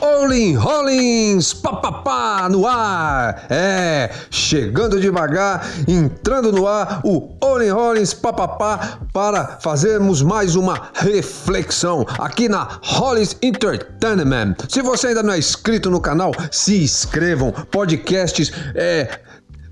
Olin Rollins, papapá no ar. É, chegando devagar, entrando no ar, o Olin Rollins, papapá, para fazermos mais uma reflexão aqui na Rollins Entertainment. Se você ainda não é inscrito no canal, se inscrevam. Podcasts é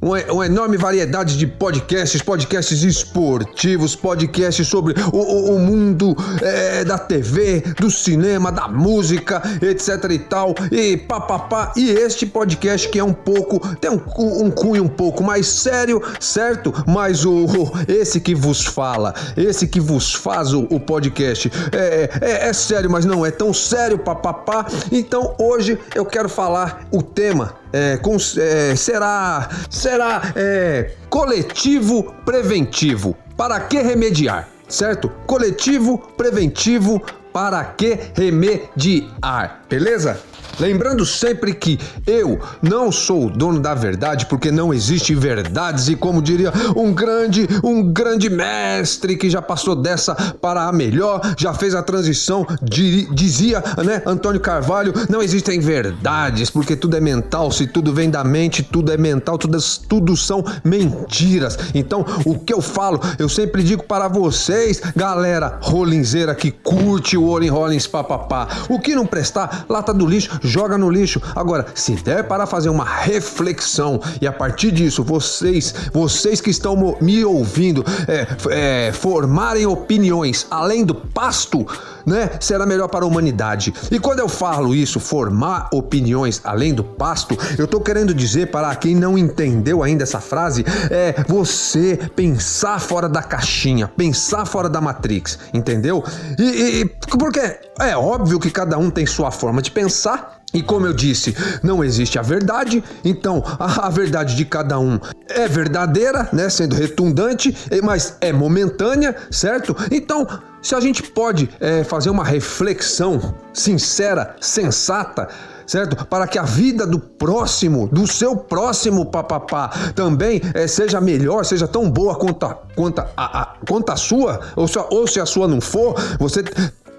uma, enorme variedade de podcasts, podcasts esportivos, podcasts sobre o, o, o mundo é, da TV, do cinema, da música, etc e tal, e papapá. E este podcast que é um pouco, tem um, um cunho um pouco mais sério, certo? Mas o, esse que vos fala, esse que vos faz o, o podcast é, é, é sério, mas não é tão sério, papapá. Então hoje eu quero falar o tema é, com, é, será, será é, coletivo preventivo. Para que remediar? Certo? Coletivo preventivo para que remediar. Beleza? Lembrando sempre que eu não sou o dono da verdade, porque não existe verdades e como diria um grande, um grande mestre que já passou dessa para a melhor, já fez a transição, dizia, né, Antônio Carvalho, não existem verdades, porque tudo é mental, se tudo vem da mente, tudo é mental, tudo, tudo são mentiras. Então, o que eu falo, eu sempre digo para vocês, galera rolinzeira que curte o Olin Rollins papapá, o que não prestar, lata do lixo, joga no lixo. Agora, se der para fazer uma reflexão e a partir disso vocês, vocês que estão me ouvindo, é, é, formarem opiniões além do pasto, né, será melhor para a humanidade. E quando eu falo isso, formar opiniões além do pasto, eu estou querendo dizer para quem não entendeu ainda essa frase, é você pensar fora da caixinha, pensar fora da Matrix, entendeu? E, e porque é óbvio que cada um tem sua forma de pensar e como eu disse, não existe a verdade, então a, verdade de cada um é verdadeira, né, sendo redundante, mas é momentânea, certo? Então, se a gente pode é, fazer uma reflexão sincera, sensata, certo? Para que a vida do próximo, do seu próximo papapá, também é, seja melhor, seja tão boa quanto a, quanto a, a, quanto a sua, ou se, ou se a sua não for, você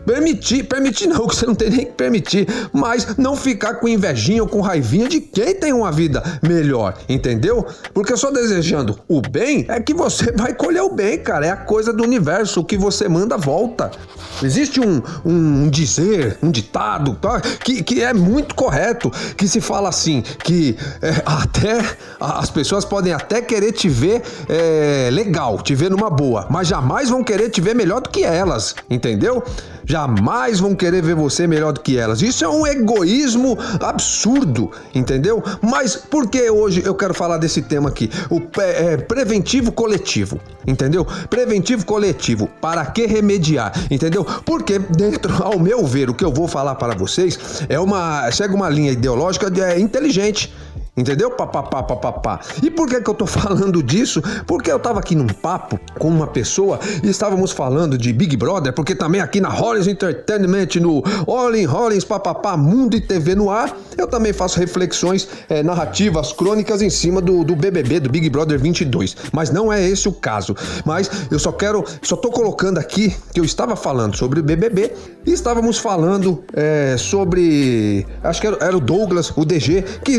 Permitir, permitir não, que você não tem nem que permitir, mas não ficar com invejinha ou com raivinha de quem tem uma vida melhor, entendeu? Porque só desejando o bem é que você vai colher o bem, cara. É a coisa do universo, o que você manda volta. Existe um, um dizer, um ditado tá? que, que é muito correto, que se fala assim, que é, até as pessoas podem até querer te ver é, legal, te ver numa boa, mas jamais vão querer te ver melhor do que elas, entendeu? Jamais vão querer ver você melhor do que elas. Isso é um egoísmo absurdo, entendeu? Mas por que hoje eu quero falar desse tema aqui? O é, preventivo coletivo, entendeu? Preventivo coletivo. Para que remediar, entendeu? Porque dentro, ao meu ver, o que eu vou falar para vocês é uma segue uma linha ideológica de, é, inteligente. Entendeu? Papapá, papapá. E por que, que eu tô falando disso? Porque eu tava aqui num papo com uma pessoa e estávamos falando de Big Brother, porque também aqui na Hollins Entertainment, no All in Hollins, papapá, Mundo e TV no ar, eu também faço reflexões é, narrativas, crônicas em cima do, do BBB, do Big Brother 22. Mas não é esse o caso. Mas eu só quero, só tô colocando aqui que eu estava falando sobre o BBB e estávamos falando é, sobre, acho que era, era, o Douglas, o DG, que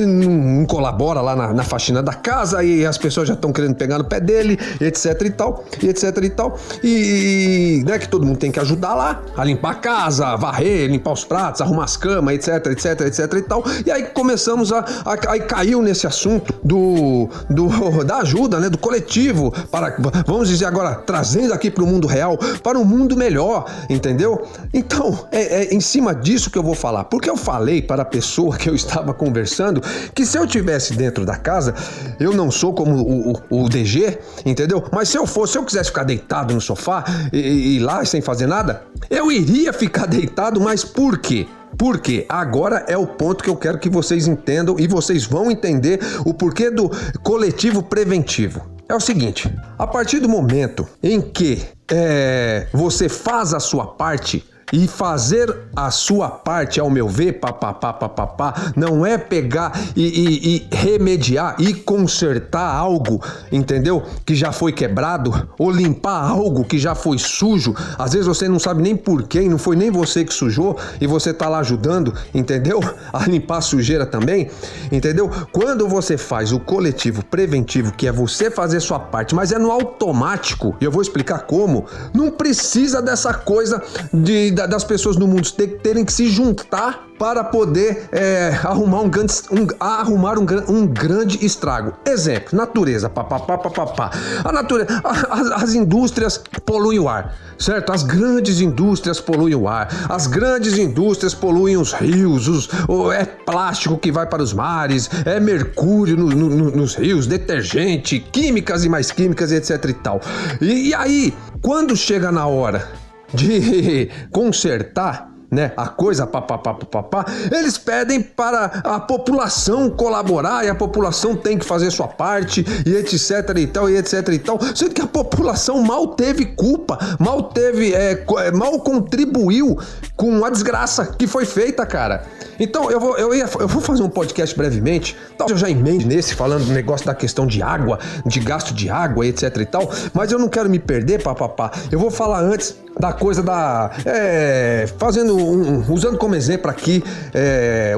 não colabora lá na, na faxina da casa e as pessoas já estão querendo pegar no pé dele, etc e tal, e etc e tal. E, né, que todo mundo tem que ajudar lá a limpar a casa, varrer, limpar os pratos, arrumar as camas, etc, etc, etc e tal. E aí começamos a, a aí caiu nesse assunto do, do da ajuda, né, do coletivo para vamos dizer agora trazendo aqui para o mundo real, para um mundo melhor, entendeu? Então, é, é em cima disso que eu vou falar. Porque eu falei para a pessoa que eu estava conversando que se eu estivesse dentro da casa, eu não sou como o, o, o, DG, entendeu? Mas se eu fosse, se eu quisesse ficar deitado no sofá e, e, e lá sem fazer nada, eu iria ficar deitado, mas por quê? Porque agora é o ponto que eu quero que vocês entendam e vocês vão entender o porquê do coletivo preventivo. É o seguinte: a partir do momento em que é, você faz a sua parte, E fazer a sua parte, ao meu ver, papapá, papapá, não é pegar e, e, e, remediar e consertar algo, entendeu? Que já foi quebrado, ou limpar algo que já foi sujo. Às vezes você não sabe nem por quem, não foi nem você que sujou e você tá lá ajudando, entendeu? A limpar a sujeira também, entendeu? Quando você faz o coletivo preventivo, que é você fazer sua parte, mas é no automático, e eu vou explicar como, não precisa dessa coisa de das pessoas no mundo terem que se juntar para poder é, arrumar, um grande, um, arrumar um, um, grande estrago. Exemplo, natureza, papapá, papapá. A natureza, as, as indústrias poluem o ar, certo? As grandes indústrias poluem o ar, as grandes indústrias poluem os rios, os, o, é plástico que vai para os mares, é mercúrio no, no, nos rios, detergente, químicas e mais químicas, etc e tal. e, e aí, quando chega na hora de consertar né, a coisa papapá, eles pedem para a população colaborar e a população tem que fazer sua parte e etc e tal e etc e tal, sendo que a população mal teve culpa, mal teve, é, é mal contribuiu com a desgraça que foi feita, cara. Então eu vou, eu, ia, eu vou fazer um podcast brevemente, talvez eu já emende nesse, falando do negócio da questão de água, de gasto de água, etc e tal, mas eu não quero me perder, papapá. Eu vou falar antes da coisa da. É, fazendo um, usando como exemplo aqui é,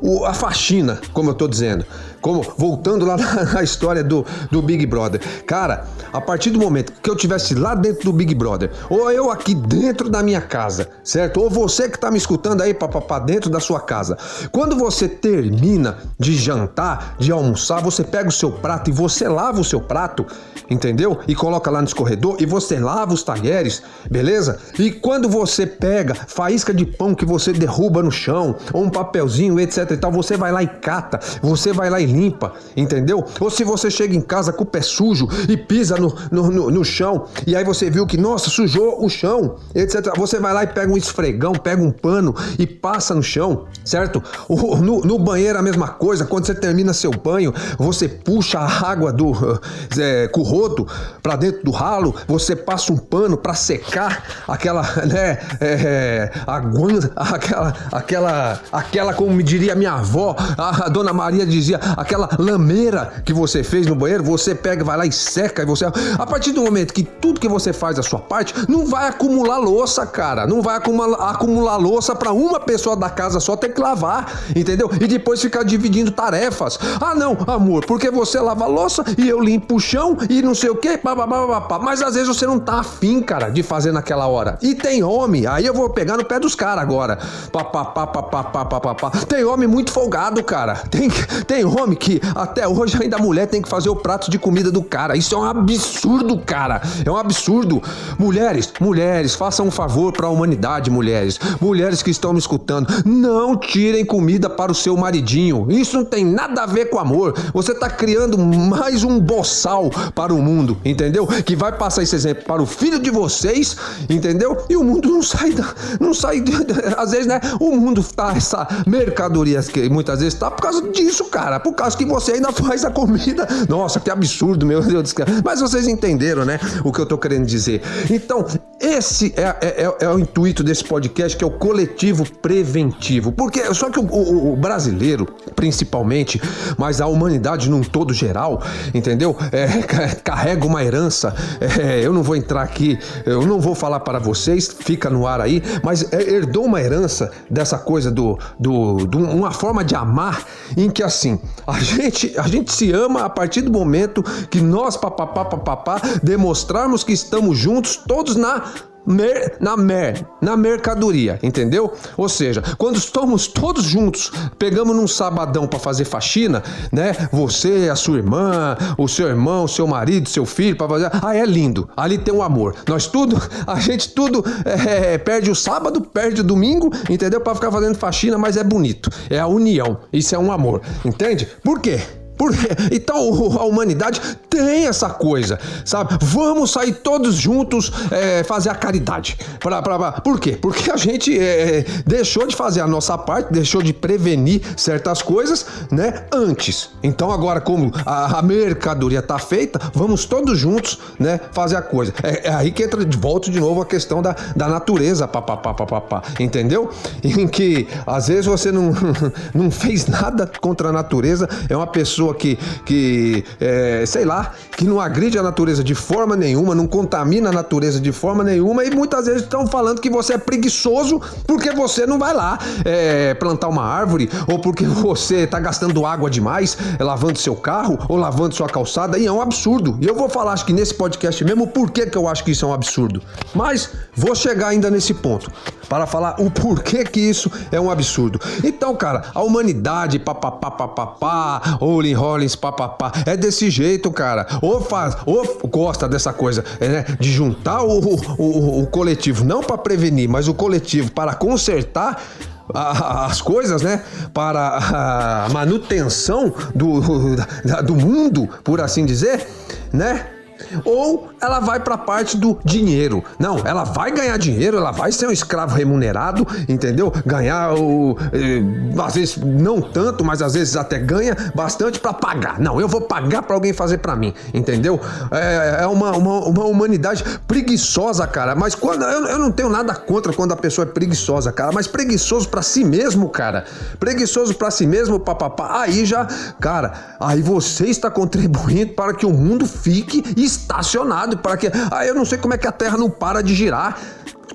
o, a faxina, como eu tô dizendo. Como, voltando lá na história do, do Big Brother. Cara, a partir do momento que eu tivesse lá dentro do Big Brother, ou eu aqui dentro da minha casa, certo? Ou você que tá me escutando aí, papapá, dentro da sua casa. Quando você termina de jantar, de almoçar, você pega o seu prato e você lava o seu prato, entendeu? E coloca lá no escorredor e você lava os talheres, beleza? E quando você pega faísca de pão que você derruba no chão, ou um papelzinho, etc e tal, você vai lá e cata, você vai lá e limpa, entendeu? Ou se você chega em casa com o pé sujo e pisa no, no, no, no chão, e aí você viu que, nossa, sujou o chão, etc. Você vai lá e pega um esfregão, pega um pano e passa no chão, certo? No, no banheiro a mesma coisa, quando você termina seu banho, você puxa a água do é, com o rodo para dentro do ralo, você passa um pano para secar aquela, né, é, aquela, aquela, aquela, como me diria minha avó, a dona Maria dizia, aquela lameira que você fez no banheiro, você pega, vai lá e seca e você. A partir do momento que tudo que você faz a sua parte, não vai acumular louça, cara. Não vai acumular, acumular louça para uma pessoa da casa só ter que lavar, entendeu? E depois ficar dividindo tarefas. Ah, não, amor, porque você lava louça e eu limpo o chão e não sei o que, mas às vezes você não tá afim, cara, de fazer naquela hora. E tem homem, aí eu vou pegar no pé dos caras agora. Tem homem muito folgado, cara. Tem, tem homem que até hoje ainda a mulher tem que fazer o prato de comida do cara. Isso é um absurdo, cara. É um absurdo. Mulheres, mulheres, façam um favor para a humanidade, mulheres. Mulheres que estão me escutando, não tirem comida para o seu maridinho. Isso não tem nada a ver com amor. Você está criando mais um boçal para o mundo, entendeu? Que vai passar esse exemplo para o filho de vocês, entendeu? E o mundo não sai da, não sai às vezes, né? O mundo tá essa mercadoria que muitas vezes tá por causa disso, cara. Por causa que você ainda faz a comida. Nossa, que absurdo, meu Deus do céu. Mas vocês entenderam, né? O que eu tô querendo dizer. Então, esse é, é, é, é o intuito desse podcast, que é o coletivo preventivo. Porque só que o, o, o brasileiro, principalmente, mas a humanidade num todo geral, entendeu? É, carrega uma herança. É, eu não vou entrar aqui, eu não vou falar para vocês, fica no ar aí, mas é, herdou uma herança dessa coisa do, do, do uma forma de amar em que assim a gente, a gente se ama a partir do momento que nós, papapá, papapá, demonstrarmos que estamos juntos, todos na mer, na mer, na mercadoria, entendeu? Ou seja, quando estamos todos juntos, pegamos num sabadão para fazer faxina, né? Você, a sua irmã, o seu irmão, o seu marido, seu filho, para fazer. Ah, é lindo. Ali tem um amor. Nós tudo, a gente tudo é, perde o sábado, perde o domingo, entendeu? Para ficar fazendo faxina, mas é bonito. É a união. Isso é um amor, entende? Por quê? Por, então a humanidade tem essa coisa, sabe? Vamos sair todos juntos é, fazer a caridade. Pra, pra, pra, por quê? Porque a gente é, deixou de fazer a nossa parte, deixou de prevenir certas coisas, né? Antes. Então agora, como a, a mercadoria tá feita, vamos todos juntos, né? Fazer a coisa. É, é, aí que entra de volta de novo a questão da, da natureza, papapá, papapá. Entendeu? Em que às vezes você não, não fez nada contra a natureza, é uma pessoa que, que é, sei lá, que não agride a natureza de forma nenhuma, não contamina a natureza de forma nenhuma e muitas vezes estão falando que você é preguiçoso porque você não vai lá é, plantar uma árvore ou porque você está gastando água demais é, lavando seu carro ou lavando sua calçada e é um absurdo. E eu vou falar, acho que nesse podcast mesmo, por que, que eu acho que isso é um absurdo. Mas vou chegar ainda nesse ponto para falar o porquê que isso é um absurdo. Então, cara, a humanidade, papapá, papapá, Olin Rollins, papapá, é desse jeito, cara. Ou faz, ou gosta dessa coisa, é, né? De juntar o, o, o, o coletivo, não para prevenir, mas o coletivo para consertar as coisas, né, para a manutenção do, do mundo, por assim dizer, né? Ou ela vai para a parte do dinheiro. Não, ela vai ganhar dinheiro, ela vai ser um escravo remunerado, entendeu? Ganhar o. Eh, às vezes não tanto, mas às vezes até ganha bastante para pagar. Não, eu vou pagar para alguém fazer para mim, entendeu? É, é uma, uma, uma, humanidade preguiçosa, cara. Mas quando. Eu, eu não tenho nada contra quando a pessoa é preguiçosa, cara. Mas preguiçoso para si mesmo, cara. Preguiçoso para si mesmo, papapá. Aí já. Cara, aí você está contribuindo para que o mundo fique estacionado para que. Ah, eu não sei como é que a Terra não para de girar.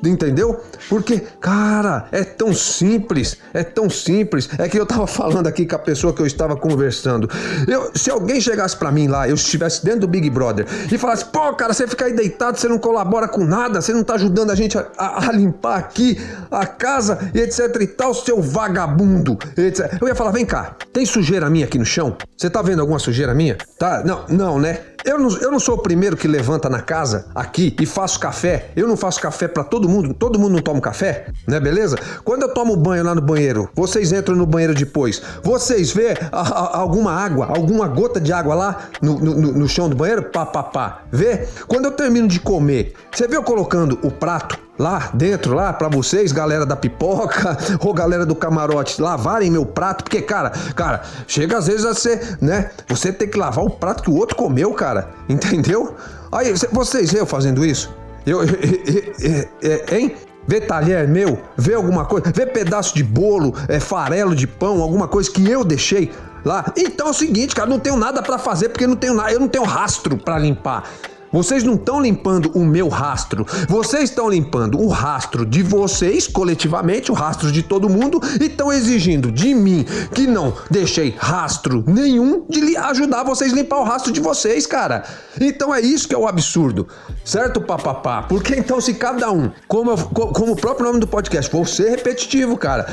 Entendeu? Porque, cara, é tão simples, é tão simples. É que eu tava falando aqui com a pessoa que eu estava conversando. Eu, se alguém chegasse para mim lá, eu estivesse dentro do Big Brother e falasse: pô, cara, você fica aí deitado, você não colabora com nada, você não tá ajudando a gente a, a, a limpar aqui a casa e etc e tal, seu vagabundo. Etc. Eu ia falar: vem cá, tem sujeira minha aqui no chão? Você tá vendo alguma sujeira minha? Tá? Não, não, né? Eu não, eu não sou o primeiro que levanta na casa aqui e faço café. Eu não faço café para todo mundo. Todo mundo não toma café, né? Beleza? Quando eu tomo banho lá no banheiro, vocês entram no banheiro depois. Vocês vê a, a, alguma água, alguma gota de água lá no, no, no chão do banheiro? Pá, pá, pá. Vê? Quando eu termino de comer, você vê eu colocando o prato lá dentro, lá para vocês, galera da pipoca ou galera do camarote, lavarem meu prato, porque, cara, cara, chega às vezes a ser, né? Você tem que lavar o prato que o outro comeu, cara, entendeu? Aí, vocês eu fazendo isso? Eu, eu, eu, eu hein? Vê talher meu, vê alguma coisa, vê pedaço de bolo, é, farelo de pão, alguma coisa que eu deixei lá. Então é o seguinte, cara, não tenho nada para fazer porque não tenho nada, eu não tenho rastro para limpar. Vocês não estão limpando o meu rastro, vocês estão limpando o rastro de vocês, coletivamente, o rastro de todo mundo, e estão exigindo de mim que não deixei rastro nenhum de ajudar vocês a limpar o rastro de vocês, cara. Então é isso que é o absurdo, certo, papapá? Porque então, se cada um, como, como o próprio nome do podcast, vou ser repetitivo, cara,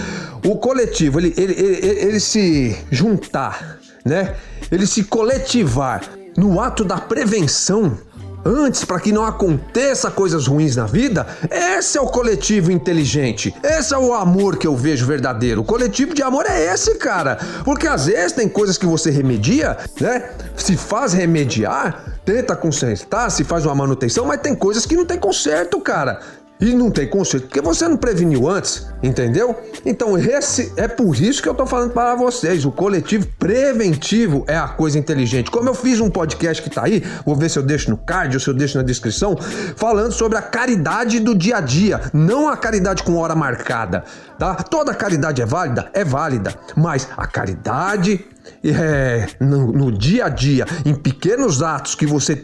o coletivo, ele, ele, ele, ele se juntar, né? Ele se coletivar no ato da prevenção antes para que não aconteça coisas ruins na vida, esse é o coletivo inteligente. Esse é o amor que eu vejo verdadeiro. O coletivo de amor é esse, cara. Porque às vezes tem coisas que você remedia, né? Se faz remediar, tenta consertar, se faz uma manutenção, mas tem coisas que não tem conserto, cara. E não tem conserto, porque você não preveniu antes, entendeu? Então, esse é por isso que eu tô falando para vocês. O coletivo preventivo é a coisa inteligente. Como eu fiz um podcast que tá aí, vou ver se eu deixo no card ou se eu deixo na descrição, falando sobre a caridade do dia a dia, não a caridade com hora marcada, tá? Toda caridade é válida? É válida, mas a caridade é, no, no, dia a dia, em pequenos atos que, você,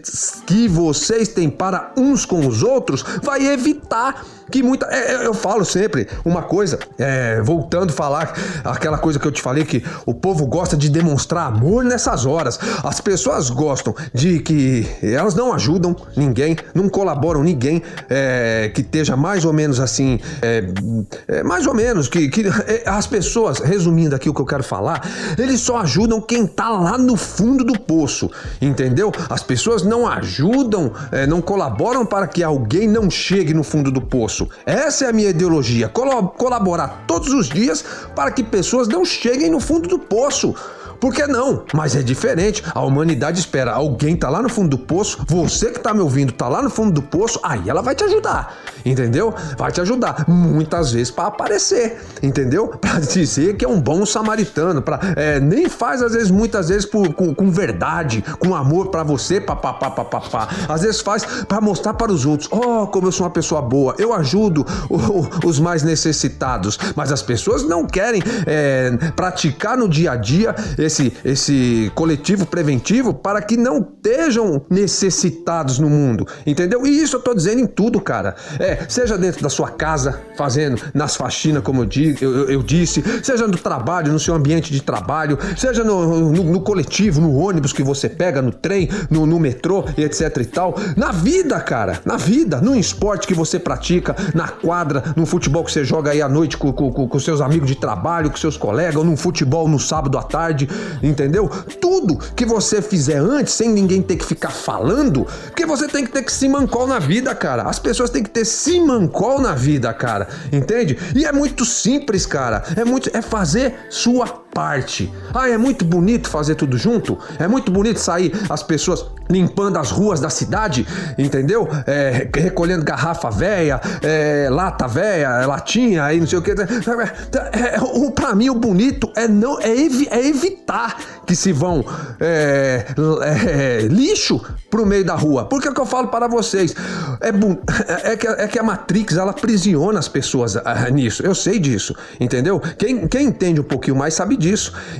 que vocês têm para uns com os outros, vai evitar que muita. É, é, eu falo sempre uma coisa, é, voltando a falar aquela coisa que eu te falei, que o povo gosta de demonstrar amor nessas horas. As pessoas gostam de que elas não ajudam ninguém, não colaboram ninguém é, que esteja mais ou menos assim, é, é, mais ou menos, que, que as pessoas, resumindo aqui o que eu quero falar, eles só ajudam quem tá lá no fundo do poço, entendeu? As pessoas não ajudam, não colaboram para que alguém não chegue no fundo do poço Essa é a minha ideologia: colaborar todos os dias para que pessoas não cheguem no fundo do poço. Por que não? Mas é diferente. A humanidade espera alguém tá lá no fundo do poço, você que tá me ouvindo tá lá no fundo do poço, aí ela vai te ajudar, entendeu? Vai te ajudar muitas vezes para aparecer, entendeu? Para dizer que é um bom samaritano, para é, nem faz às vezes muitas vezes por, com, com verdade, com amor para você, papapá, papapá. Às vezes faz para mostrar para os outros, oh, como eu sou uma pessoa boa, eu ajudo o, os mais necessitados, mas as pessoas não querem é, praticar no dia a dia esse, esse coletivo preventivo para que não estejam necessitados no mundo, entendeu? E isso eu tô dizendo em tudo, cara. É, seja dentro da sua casa, fazendo nas faxinas, como eu, digo, eu, eu, disse, seja no trabalho, no seu ambiente de trabalho, seja no, no, no coletivo, no ônibus que você pega, no trem, no, no metrô etc e tal. Na vida, cara, na vida, no esporte que você pratica, na quadra, no futebol que você joga aí à noite com, com, com seus amigos de trabalho, com seus colegas, ou num futebol no sábado à tarde, entendeu? Tudo que você fizer antes, sem ninguém ter que ficar falando, porque você tem que ter que se mancol na vida, cara. As pessoas têm que ter se mancol na vida, cara. Entende? E é muito simples, cara. É muito é fazer sua parte. Ah, é muito bonito fazer tudo junto. É muito bonito sair as pessoas limpando as ruas da cidade, entendeu? É, recolhendo garrafa velha, é, lata velha, latinha, aí não sei o que. É, é, pra mim, o bonito é não é, evi, é evitar que se vão é, é, lixo pro meio da rua. Por que, que eu falo para vocês? É, é, que, é que a Matrix ela aprisiona as pessoas ah, nisso. Eu sei disso, entendeu? Quem, quem entende um pouquinho mais sabe disso,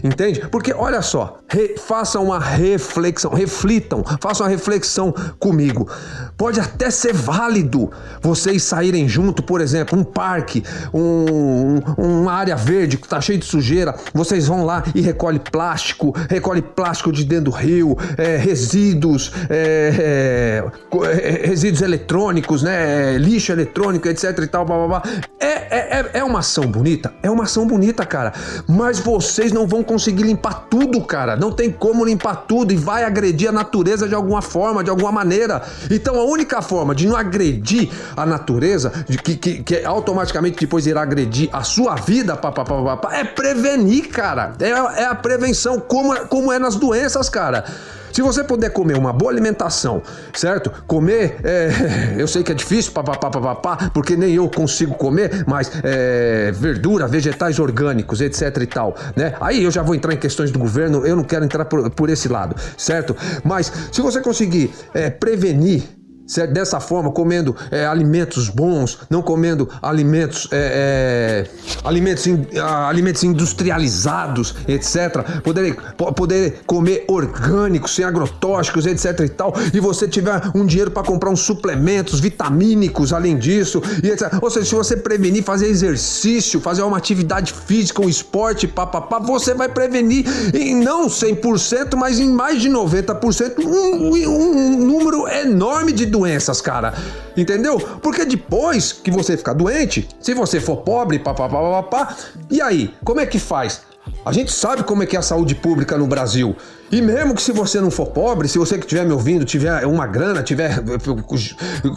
entende? Porque olha só, re, façam uma reflexão, reflitam, façam uma reflexão comigo. Pode até ser válido vocês saírem junto, por exemplo, um parque, um, uma área verde que tá cheio de sujeira. Vocês vão lá e recolhe plástico, recolhe plástico de dentro do rio, é, resíduos. É, é, é, resíduos eletrônicos, né? Lixo eletrônico, etc e tal, blá, blá, blá. É, é, é uma ação bonita? É uma ação bonita, cara. Mas vocês não vão conseguir limpar tudo, cara. Não tem como limpar tudo e vai agredir a natureza de alguma forma, de alguma maneira. Então a única forma de não agredir a natureza, de que, que, que automaticamente depois irá agredir a sua vida, pá, pá, pá, pá, é prevenir, cara. É, é a prevenção, como, como é nas doenças, cara. Se você puder comer uma boa alimentação, certo? Comer, é, eu sei que é difícil, papapá, papapá, porque nem eu consigo comer, mas é, verdura, vegetais orgânicos, etc e tal, né? Aí eu já vou entrar em questões do governo, eu não quero entrar por, por esse lado, certo? Mas se você conseguir é, prevenir dessa forma, comendo é, alimentos bons, não comendo alimentos, é, é, alimentos, in, alimentos industrializados, etc. Poder, poder comer orgânicos, sem agrotóxicos, etc. e tal. E você tiver um dinheiro para comprar uns suplementos vitamínicos, além disso, e etc. Ou seja, se você prevenir, fazer exercício, fazer uma atividade física, um esporte, papapá, você vai prevenir em não 100%, mas em mais de 90%, um, um número enorme de doenças, cara. Entendeu? Porque depois que você ficar doente, se você for pobre, papapá, papapá, e aí, como é que faz? A gente sabe como é que é a saúde pública no Brasil. E mesmo que se você não for pobre, se você que estiver me ouvindo tiver uma grana, tiver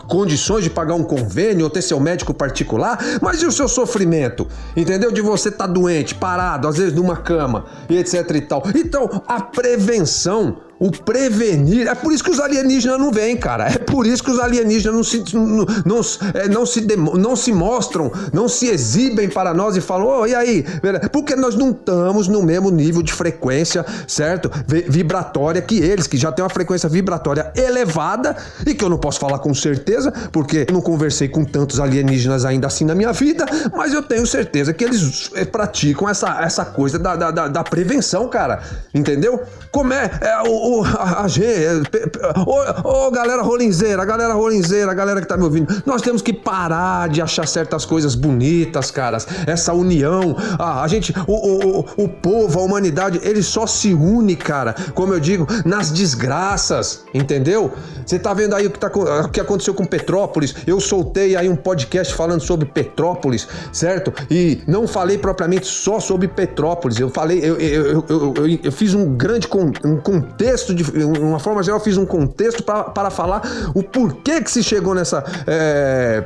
condições de pagar um convênio ou ter seu médico particular, mas e o seu sofrimento? Entendeu? De você estar tá doente, parado, às vezes numa cama e etc e tal. Então, a prevenção o prevenir. É por isso que os alienígenas não vêm, cara. É por isso que os alienígenas não se, não, não, é, não se, não se mostram, não se exibem para nós e falam: oh, e aí? Porque nós não estamos no mesmo nível de frequência, certo? Vibratória que eles, que já têm uma frequência vibratória elevada e que eu não posso falar com certeza, porque eu não conversei com tantos alienígenas ainda assim na minha vida, mas eu tenho certeza que eles é, praticam essa, essa coisa da, da, da, da prevenção, cara. Entendeu? Como é, é o ô, a, a, ô, ô, galera rolinzeira, galera rolinzeira, galera que tá me ouvindo, nós temos que parar de achar certas coisas bonitas, caras. Essa união, a, a gente, o, o, o povo, a humanidade, ele só se une, cara, como eu digo, nas desgraças, entendeu? Você tá vendo aí o que, tá, o que aconteceu com Petrópolis? Eu soltei aí um podcast falando sobre Petrópolis, certo? E não falei propriamente só sobre Petrópolis, eu falei, eu, eu, eu, eu, eu fiz um grande con, um contexto contexto, de uma forma geral, fiz um contexto para falar o porquê que se chegou nessa, é,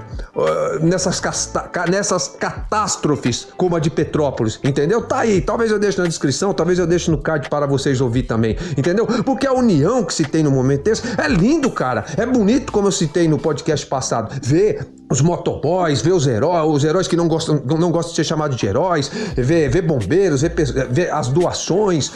nessas, nessas catástrofes como a de Petrópolis, entendeu? Tá aí, talvez eu deixe na descrição, talvez eu deixe no card para vocês ouvir também, entendeu? Porque a união que se tem no momento desse é lindo, cara, é bonito, como eu citei no podcast passado, ver os motoboys, ver os heróis, os heróis que não gostam, não gostam de ser chamados de heróis, ver, ver bombeiros, ver, ver, as doações.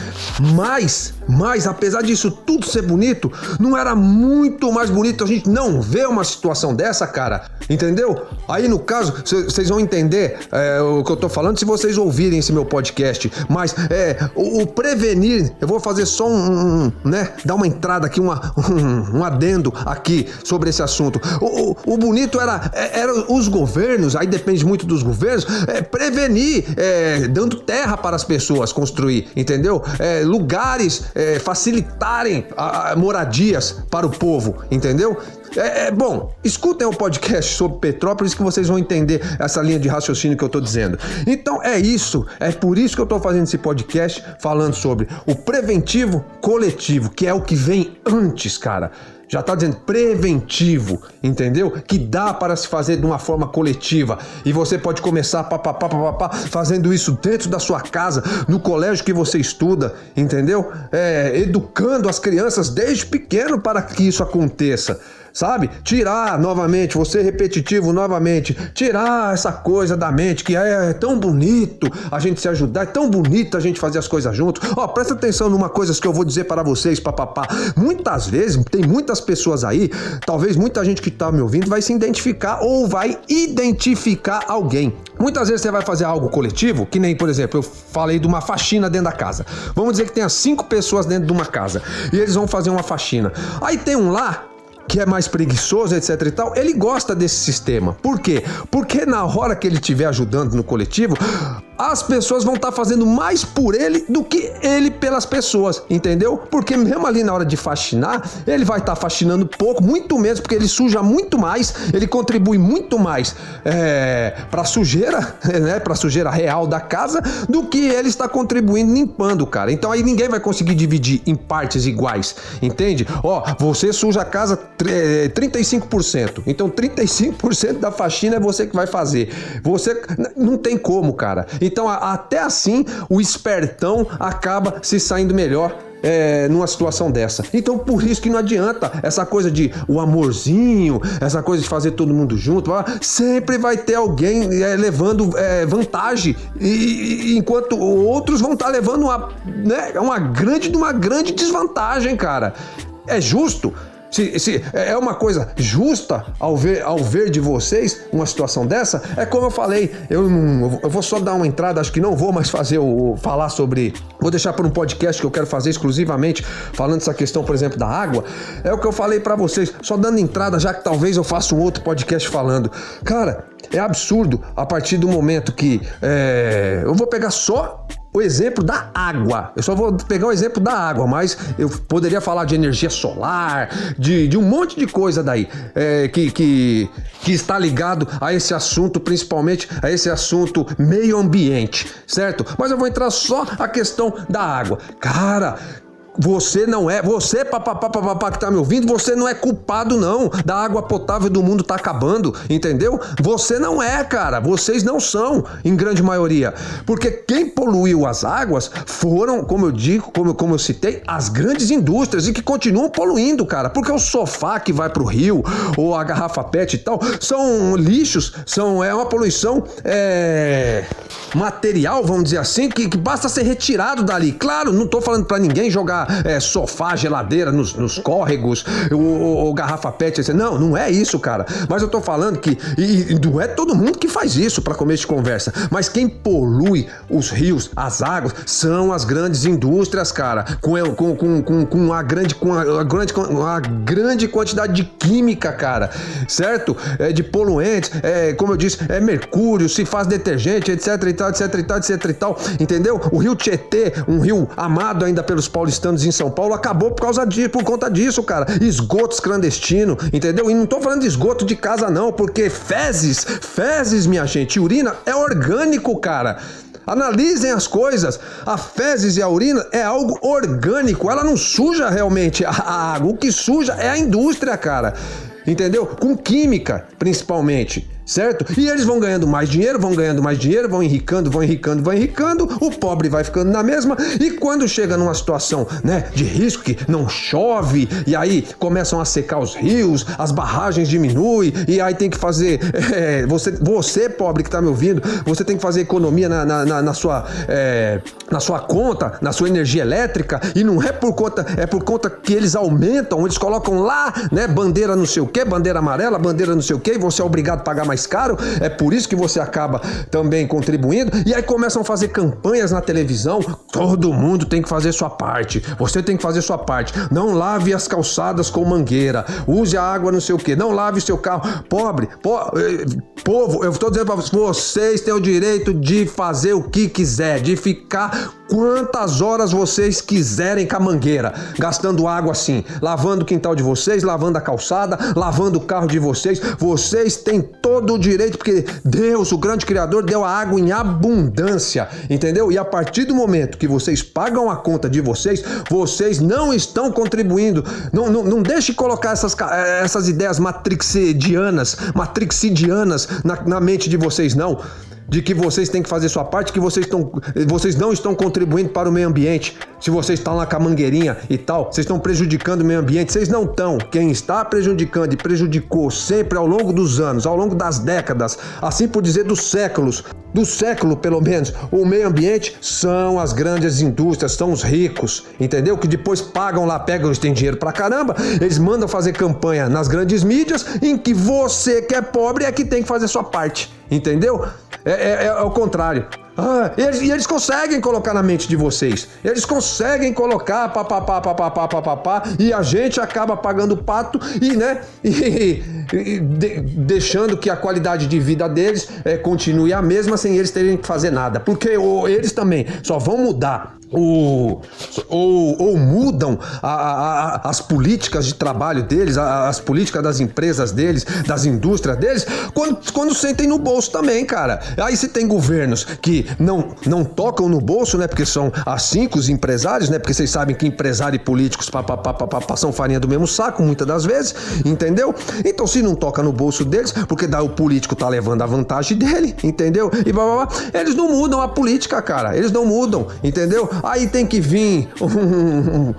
Mas, mas, apesar disso tudo ser bonito, não era muito mais bonito a gente não ver uma situação dessa, cara? Entendeu? Aí no caso, vocês vão entender é, o que eu tô falando se vocês ouvirem esse meu podcast. Mas é, o, o prevenir, eu vou fazer só um, um, né? Dar uma entrada aqui, uma, um, um adendo aqui sobre esse assunto. O, o, o bonito era é, eram os governos, aí depende muito dos governos, é, prevenir, é, dando terra para as pessoas construir, entendeu? É, lugares, é, facilitarem a, a, moradias para o povo, entendeu? É, é, bom, escutem o podcast sobre Petrópolis que vocês vão entender essa linha de raciocínio que eu estou dizendo. Então é isso, é por isso que eu estou fazendo esse podcast falando sobre o preventivo coletivo, que é o que vem antes, cara. Já está dizendo preventivo, entendeu? Que dá para se fazer de uma forma coletiva. E você pode começar papapá, papapá, fazendo isso dentro da sua casa, no colégio que você estuda, entendeu? É, educando as crianças desde pequeno para que isso aconteça sabe? Tirar novamente, você repetitivo novamente, tirar essa coisa da mente que é, é tão bonito a gente se ajudar, é tão bonito a gente fazer as coisas juntos. Ó, presta atenção numa coisa que eu vou dizer para vocês, papapá. Muitas vezes, tem muitas pessoas aí, talvez muita gente que tá me ouvindo vai se identificar ou vai identificar alguém. Muitas vezes você vai fazer algo coletivo, que nem, por exemplo, eu falei de uma faxina dentro da casa. Vamos dizer que tenha cinco pessoas dentro de uma casa e eles vão fazer uma faxina. Aí tem um lá que é mais preguiçoso, etc e tal, ele gosta desse sistema. Por quê? Porque na hora que ele estiver ajudando no coletivo, as pessoas vão estar tá fazendo mais por ele do que ele pelas pessoas, entendeu? Porque mesmo ali na hora de faxinar, ele vai estar tá faxinando pouco, muito menos, porque ele suja muito mais, ele contribui muito mais é, para sujeira, né, para sujeira real da casa, do que ele está contribuindo limpando, cara. Então aí ninguém vai conseguir dividir em partes iguais, entende? Ó, você suja a casa 35%, então 35% da faxina é você que vai fazer. Você não tem como, cara. Então, até assim, o espertão acaba se saindo melhor é, numa situação dessa. Então, por isso que não adianta essa coisa de o amorzinho, essa coisa de fazer todo mundo junto. Sempre vai ter alguém é, levando é, vantagem, e, e, enquanto outros vão estar tá levando uma, né, uma grande, uma grande desvantagem, cara. É justo? Se, se é uma coisa justa ao ver, ao ver de vocês uma situação dessa, é como eu falei, eu, eu vou só dar uma entrada, acho que não vou mais fazer o falar sobre, vou deixar para um podcast que eu quero fazer exclusivamente falando essa questão, por exemplo, da água. É o que eu falei para vocês, só dando entrada, já que talvez eu faça um outro podcast falando. Cara, é absurdo a partir do momento que é, eu vou pegar só o exemplo da água. Eu só vou pegar o exemplo da água, mas eu poderia falar de energia solar, de, de um monte de coisa daí é, que, que, que está ligado a esse assunto, principalmente a esse assunto meio ambiente, certo? Mas eu vou entrar só a questão da água. Cara, você não é, você papapá, papapá que tá me ouvindo, você não é culpado não da água potável do mundo tá acabando, entendeu? Você não é, cara, vocês não são, em grande maioria. Porque quem poluiu as águas foram, como eu digo, como, como eu citei, as grandes indústrias e que continuam poluindo, cara. Porque o sofá que vai pro rio, ou a garrafa PET e tal, são lixos, são, é uma poluição é, material, vamos dizer assim, que, que basta ser retirado dali. Claro, não tô falando para ninguém jogar é, sofá, geladeira nos, nos córregos, ou, garrafa pet. Não, não é isso, cara. Mas eu tô falando que. E, e não é todo mundo que faz isso para começo de conversa. Mas quem polui os rios, as águas, são as grandes indústrias, cara. Com, com, com, com, com a grande, com a, grande, com a grande quantidade de química, cara. Certo? É, de poluentes, é, como eu disse, é mercúrio, se faz detergente, etc e tal, etc e tal, etc e tal. Entendeu? O rio Tietê, um rio amado ainda pelos paulistanos em São Paulo acabou por causa disso, por conta disso, cara. Esgotos clandestinos, entendeu? E não tô falando de esgoto de casa, não, porque fezes, fezes, minha gente, urina é orgânico, cara. Analisem as coisas. A fezes e a urina é algo orgânico, ela não suja realmente a água. O que suja é a indústria, cara. Entendeu? Com química, principalmente certo? E eles vão ganhando mais dinheiro, vão ganhando mais dinheiro, vão enricando, vão enricando, vão enricando, o pobre vai ficando na mesma, e quando chega numa situação, né, de risco que não chove, e aí começam a secar os rios, as barragens diminuem, e aí tem que fazer, é, você, você pobre que está me ouvindo, você tem que fazer economia na, na, na, na sua, é, na sua conta, na sua energia elétrica, e não é por conta, é por conta que eles aumentam, eles colocam lá, né, bandeira não sei o que, bandeira amarela, bandeira não sei o que, e você é obrigado a pagar mais mais caro, é por isso que você acaba também contribuindo. E aí começam a fazer campanhas na televisão. Todo mundo tem que fazer sua parte. Você tem que fazer sua parte. Não lave as calçadas com mangueira. Use a água não sei o que. Não lave seu carro. Pobre, po eh, povo, eu estou dizendo para vocês, vocês têm o direito de fazer o que quiser, de ficar quantas horas vocês quiserem com a mangueira, gastando água assim, lavando o quintal de vocês, lavando a calçada, lavando o carro de vocês. Vocês têm todo o direito, porque Deus, o grande Criador, deu a água em abundância, entendeu? E a partir do momento que vocês pagam a conta de vocês, vocês não estão contribuindo. Não, não, não deixe colocar essas, essas ideias matrixidianas, matrixidianas na, na mente de vocês, não de que vocês têm que fazer sua parte, que vocês, estão, vocês não estão contribuindo para o meio ambiente. Se vocês estão lá com a mangueirinha e tal, vocês estão prejudicando o meio ambiente, vocês não estão. Quem está prejudicando e prejudicou sempre ao longo dos anos, ao longo das décadas, assim por dizer dos séculos, do século pelo menos, o meio ambiente são as grandes indústrias, são os ricos, entendeu? Que depois pagam lá, pegam, eles têm dinheiro pra caramba, eles mandam fazer campanha nas grandes mídias em que você que é pobre é que tem que fazer sua parte, entendeu? É, é, é o contrário. Ah, e, eles, e, eles, conseguem colocar na mente de vocês. Eles conseguem colocar papapá, papapá, papapá, e a gente acaba pagando pato e, né, e, e de, deixando que a qualidade de vida deles é, continue a mesma sem eles terem que fazer nada. Porque eles também só vão mudar ou, ou, ou mudam a, a, as políticas de trabalho deles, a, as políticas das empresas deles, das indústrias deles, quando, quando sentem no bolso também, cara. Aí se tem governos que não, não tocam no bolso, né? Porque são assim com os empresários, né? Porque vocês sabem que empresário e políticos pá, pá, pá, pá, pá, são farinha do mesmo saco, muitas das vezes, entendeu? Então se não toca no bolso deles, porque daí o político tá levando a vantagem dele, entendeu? E blá, blá, blá, eles não mudam a política, cara. Eles não mudam, entendeu? Aí tem que vir. Um,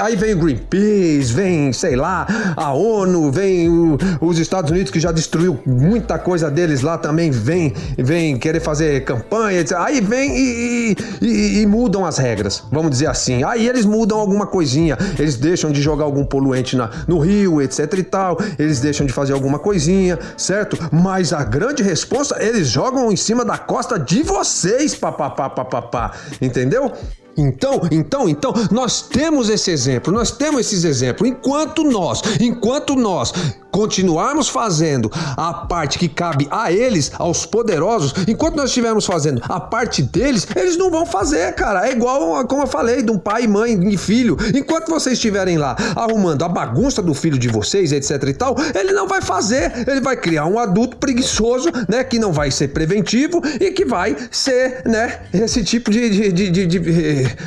aí vem o Greenpeace, vem, sei lá, a ONU, vem o, os Estados Unidos que já destruiu muita coisa deles lá também, vem, vem querer fazer campanha, etc. Aí vem e, e, e, mudam as regras, vamos dizer assim. Aí eles mudam alguma coisinha, eles deixam de jogar algum poluente na, no rio, etc e tal, eles deixam de fazer alguma coisinha, certo? Mas a grande resposta, eles jogam em cima da costa de vocês, papapá, papapá, entendeu? Então, então, então, nós temos esse exemplo, nós temos esses exemplos. Enquanto nós, enquanto nós continuarmos fazendo a parte que cabe a eles, aos poderosos, enquanto nós estivermos fazendo a parte deles, eles não vão fazer, cara. É igual, como eu falei, de um pai, mãe e filho. Enquanto vocês estiverem lá arrumando a bagunça do filho de vocês, etc e tal, ele não vai fazer. Ele vai criar um adulto preguiçoso, né, que não vai ser preventivo e que vai ser, né, esse tipo de, de, de, de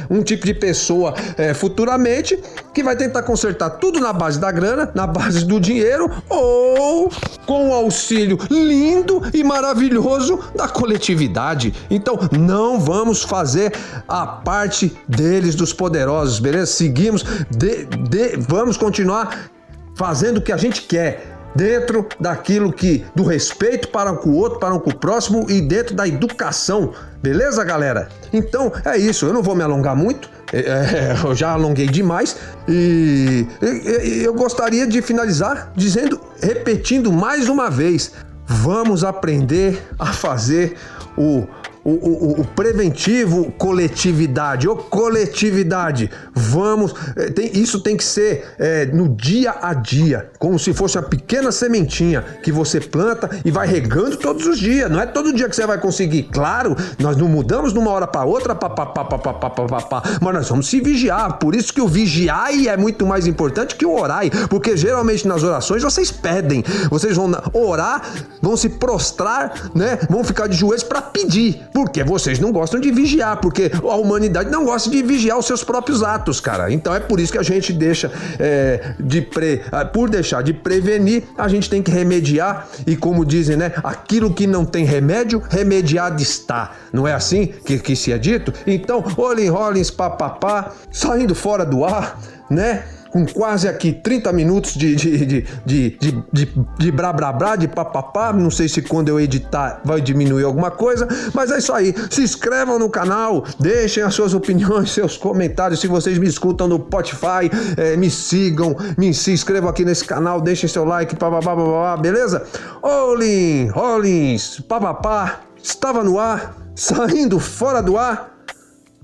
um tipo de pessoa é, futuramente que vai tentar consertar tudo na base da grana, na base do dinheiro ou com o auxílio lindo e maravilhoso da coletividade. Então não vamos fazer a parte deles, dos poderosos, beleza? Seguimos, de, de, vamos continuar fazendo o que a gente quer dentro daquilo que do respeito para com o outro, para com o próximo e dentro da educação, beleza, galera? Então é isso. Eu não vou me alongar muito. É, é eu já alonguei demais e, e eu gostaria de finalizar dizendo, repetindo mais uma vez, vamos aprender a fazer o o, o, o, preventivo coletividade, ou coletividade, vamos, é, tem, isso tem que ser é, no dia a dia, como se fosse uma pequena sementinha que você planta e vai regando todos os dias, não é todo dia que você vai conseguir, claro, nós não mudamos de uma hora para outra, pá, pá, pá, pá, pá, pá, pá, pá, mas nós vamos se vigiar, por isso que o vigiai é muito mais importante que o orai, porque geralmente nas orações vocês pedem, vocês vão orar, vão se prostrar, né, vão ficar de joelhos para pedir, Porque vocês não gostam de vigiar, porque a humanidade não gosta de vigiar os seus próprios atos, cara. Então é por isso que a gente deixa é, de pre... Ah, por deixar de prevenir, a gente tem que remediar e como dizem, né? Aquilo que não tem remédio, remediado está. Não é assim que, que se é dito? Então, Olin Rollins, papapá, saindo fora do ar, né? Com quase aqui 30 minutos de, de, de, de, de, de, de brá, brá, brá, de papapá. Não sei se quando eu editar vai diminuir alguma coisa, mas é isso aí. Se inscrevam no canal, deixem as suas opiniões, seus comentários. Se vocês me escutam no Spotify, é, me sigam, me se inscrevam aqui nesse canal, deixem seu like, papapá, papapá, beleza? Olin, Rollins, papapá, estava no ar, saindo fora do ar.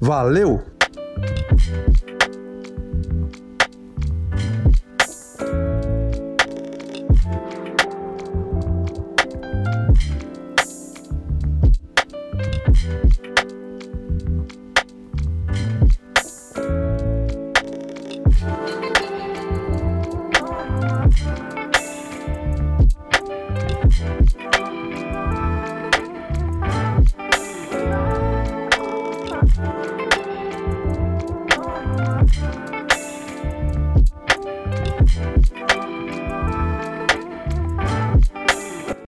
Valeu!